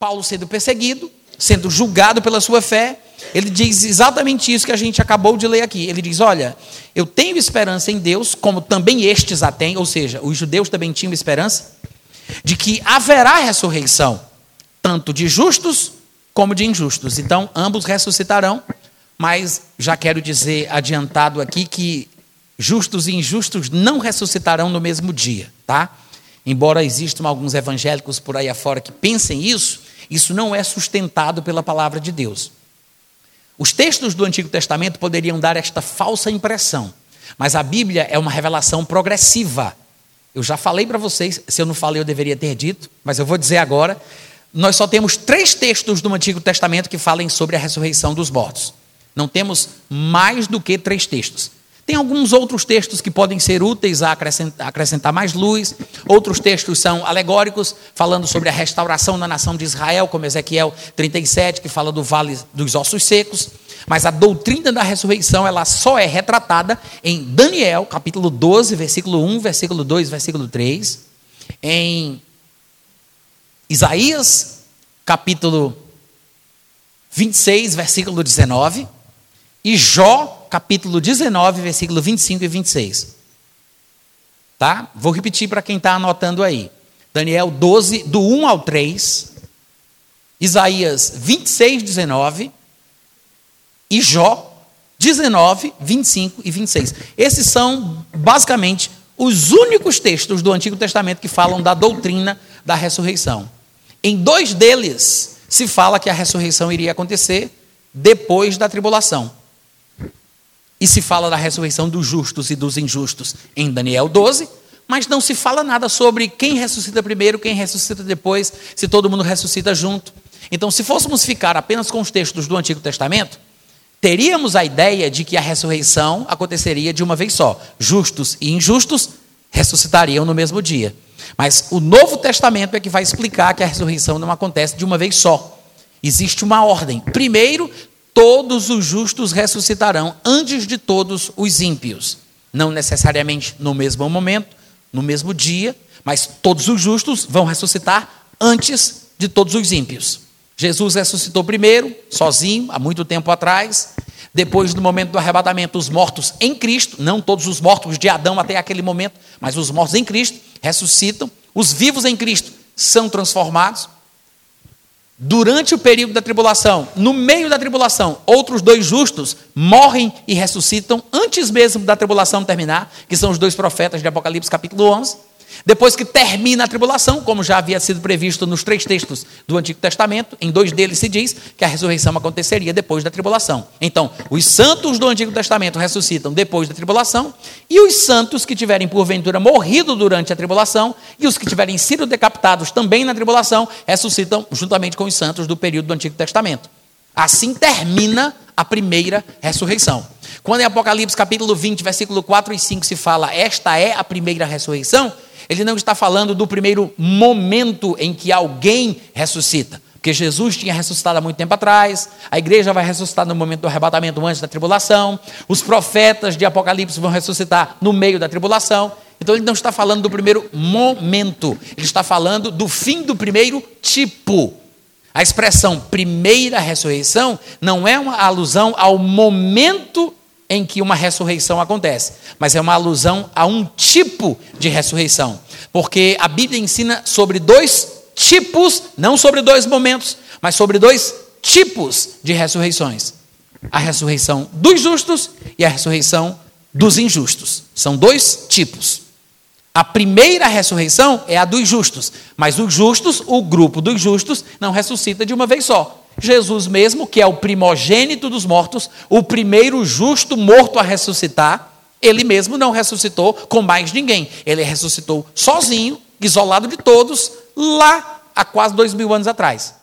Paulo sendo perseguido, sendo julgado pela sua fé, ele diz exatamente isso que a gente acabou de ler aqui. Ele diz: Olha, eu tenho esperança em Deus, como também estes a têm, ou seja, os judeus também tinham esperança, de que haverá ressurreição, tanto de justos como de injustos. Então, ambos ressuscitarão, mas já quero dizer adiantado aqui que justos e injustos não ressuscitarão no mesmo dia, tá? Embora existam alguns evangélicos por aí afora que pensem isso, isso não é sustentado pela palavra de Deus. Os textos do Antigo Testamento poderiam dar esta falsa impressão, mas a Bíblia é uma revelação progressiva. Eu já falei para vocês, se eu não falei, eu deveria ter dito, mas eu vou dizer agora. Nós só temos três textos do Antigo Testamento que falem sobre a ressurreição dos mortos. Não temos mais do que três textos. Tem alguns outros textos que podem ser úteis a acrescentar, acrescentar, mais luz. Outros textos são alegóricos, falando sobre a restauração da nação de Israel, como Ezequiel 37, que fala do vale dos ossos secos. Mas a doutrina da ressurreição, ela só é retratada em Daniel, capítulo 12, versículo 1, versículo 2, versículo 3. Em Isaías, capítulo 26, versículo 19. E Jó, capítulo 19, versículo 25 e 26. Tá? Vou repetir para quem está anotando aí. Daniel 12, do 1 ao 3. Isaías 26, 19. E Jó 19, 25 e 26. Esses são, basicamente, os únicos textos do Antigo Testamento que falam da doutrina da ressurreição. Em dois deles se fala que a ressurreição iria acontecer depois da tribulação. E se fala da ressurreição dos justos e dos injustos em Daniel 12, mas não se fala nada sobre quem ressuscita primeiro, quem ressuscita depois, se todo mundo ressuscita junto. Então, se fôssemos ficar apenas com os textos do Antigo Testamento, teríamos a ideia de que a ressurreição aconteceria de uma vez só. Justos e injustos ressuscitariam no mesmo dia. Mas o Novo Testamento é que vai explicar que a ressurreição não acontece de uma vez só. Existe uma ordem. Primeiro, todos os justos ressuscitarão antes de todos os ímpios. Não necessariamente no mesmo momento, no mesmo dia, mas todos os justos vão ressuscitar antes de todos os ímpios. Jesus ressuscitou primeiro, sozinho, há muito tempo atrás. Depois do momento do arrebatamento, os mortos em Cristo, não todos os mortos de Adão até aquele momento, mas os mortos em Cristo ressuscitam. Os vivos em Cristo são transformados durante o período da tribulação, no meio da tribulação, outros dois justos morrem e ressuscitam antes mesmo da tribulação terminar, que são os dois profetas de Apocalipse capítulo 11. Depois que termina a tribulação, como já havia sido previsto nos três textos do Antigo Testamento, em dois deles se diz que a ressurreição aconteceria depois da tribulação. Então, os santos do Antigo Testamento ressuscitam depois da tribulação, e os santos que tiverem porventura morrido durante a tribulação, e os que tiverem sido decapitados também na tribulação, ressuscitam juntamente com os santos do período do Antigo Testamento. Assim termina a primeira ressurreição. Quando em Apocalipse capítulo 20, versículo 4 e 5 se fala, esta é a primeira ressurreição, ele não está falando do primeiro momento em que alguém ressuscita. Porque Jesus tinha ressuscitado há muito tempo atrás, a igreja vai ressuscitar no momento do arrebatamento antes da tribulação, os profetas de Apocalipse vão ressuscitar no meio da tribulação. Então ele não está falando do primeiro momento, ele está falando do fim do primeiro tipo. A expressão primeira ressurreição não é uma alusão ao momento em que uma ressurreição acontece, mas é uma alusão a um tipo de ressurreição, porque a Bíblia ensina sobre dois tipos, não sobre dois momentos, mas sobre dois tipos de ressurreições: a ressurreição dos justos e a ressurreição dos injustos. São dois tipos. A primeira ressurreição é a dos justos, mas os justos, o grupo dos justos, não ressuscita de uma vez só. Jesus mesmo, que é o primogênito dos mortos, o primeiro justo morto a ressuscitar, ele mesmo não ressuscitou com mais ninguém. Ele ressuscitou sozinho, isolado de todos, lá há quase dois mil anos atrás.